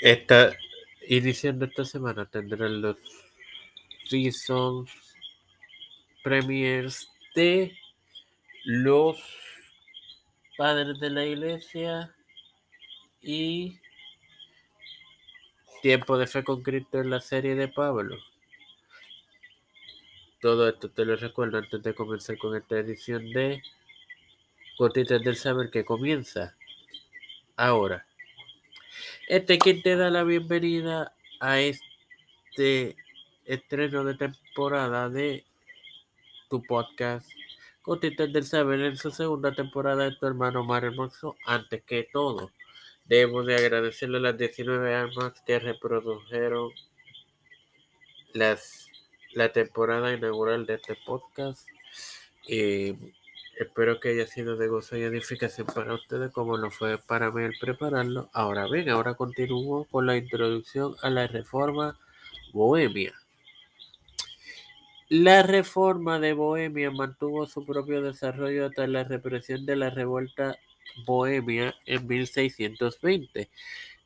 Esta, iniciando esta semana tendrán los seasons premiers de los padres de la iglesia y Tiempo de Fe con Cristo en la serie de Pablo. Todo esto te lo recuerdo antes de comenzar con esta edición de Gotitas del Saber que comienza ahora. Este quien te da la bienvenida a este estreno de temporada de tu podcast Gotitas del Saber en su segunda temporada de tu hermano Mar Hermoso. Antes que todo, debo de agradecerle a las 19 almas que reprodujeron las la temporada inaugural de este podcast. Y espero que haya sido de gozo y edificación para ustedes como lo fue para mí el prepararlo. Ahora bien, ahora continúo con la introducción a la reforma bohemia. La reforma de Bohemia mantuvo su propio desarrollo hasta la represión de la revuelta bohemia en 1620.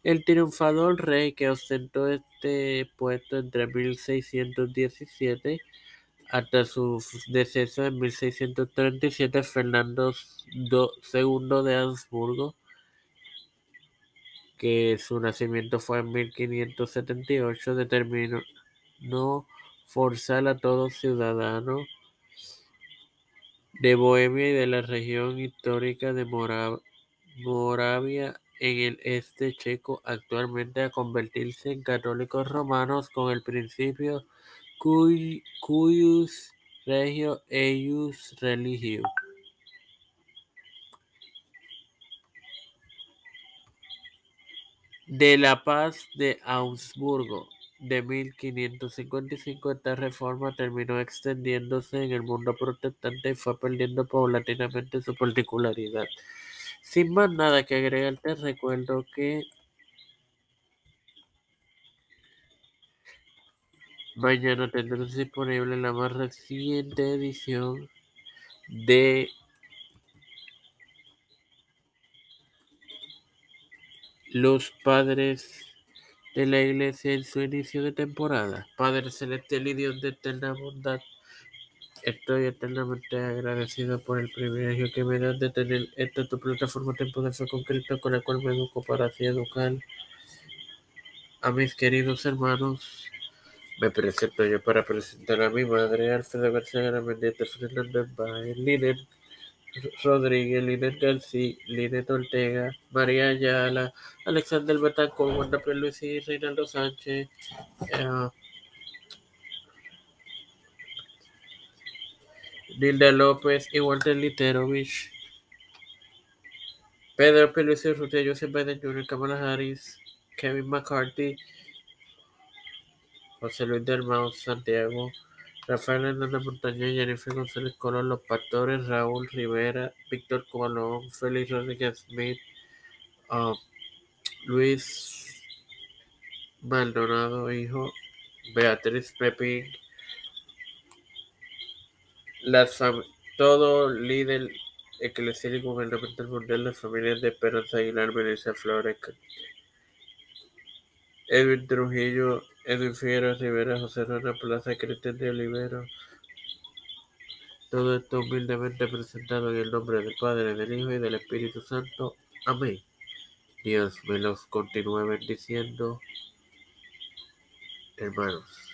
El triunfador rey que ostentó este puesto entre 1617 hasta su deceso en 1637, Fernando II de Habsburgo, que su nacimiento fue en 1578, determinó no forzar a todo ciudadano de Bohemia y de la región histórica de Moravia en el este checo actualmente a convertirse en católicos romanos con el principio cuius regio eius religio. De la paz de Augsburgo de 1555 esta reforma terminó extendiéndose en el mundo protestante y fue perdiendo paulatinamente su particularidad. Sin más nada que agregar, te recuerdo que mañana tendrás disponible la más reciente edición de los padres de la iglesia en su inicio de temporada. Padre celestial y Dios de eterna bondad Estoy eternamente agradecido por el privilegio que me das de tener esta tu plataforma Tiempo de Fe con Cristo, con la cual me educo para así educar a mis queridos hermanos. Me presento yo para presentar a mi madre, Alfredo García Mendieta Fernández Baez, Linet Rodríguez, Linet García, Linet Ortega, María Ayala, Alexander Betancourt, Wanda Luis y Reinaldo Sánchez. Uh, Nilda López y Walter Literovich, Pedro Pelusi Rutia, Joseph Biden Jr., Kamala Harris, Kevin McCarthy, José Luis del Santiago, Rafael Hernández Montaña, Jennifer González Colón, Los Pastores, Raúl Rivera, Víctor Colón, Félix Rodríguez Smith, um, Luis Maldonado, hijo, Beatriz Pepín, todo líder eclesial y gubernamental mundial, las familias de Esperanza Aguilar, Melissa Flores, Edwin Trujillo, Edwin Figueroa Rivera, José Rona Plaza, Cristian de Olivero. Todo esto humildemente presentado en el nombre del Padre, del Hijo y del Espíritu Santo. Amén. Dios me los continúe bendiciendo, hermanos.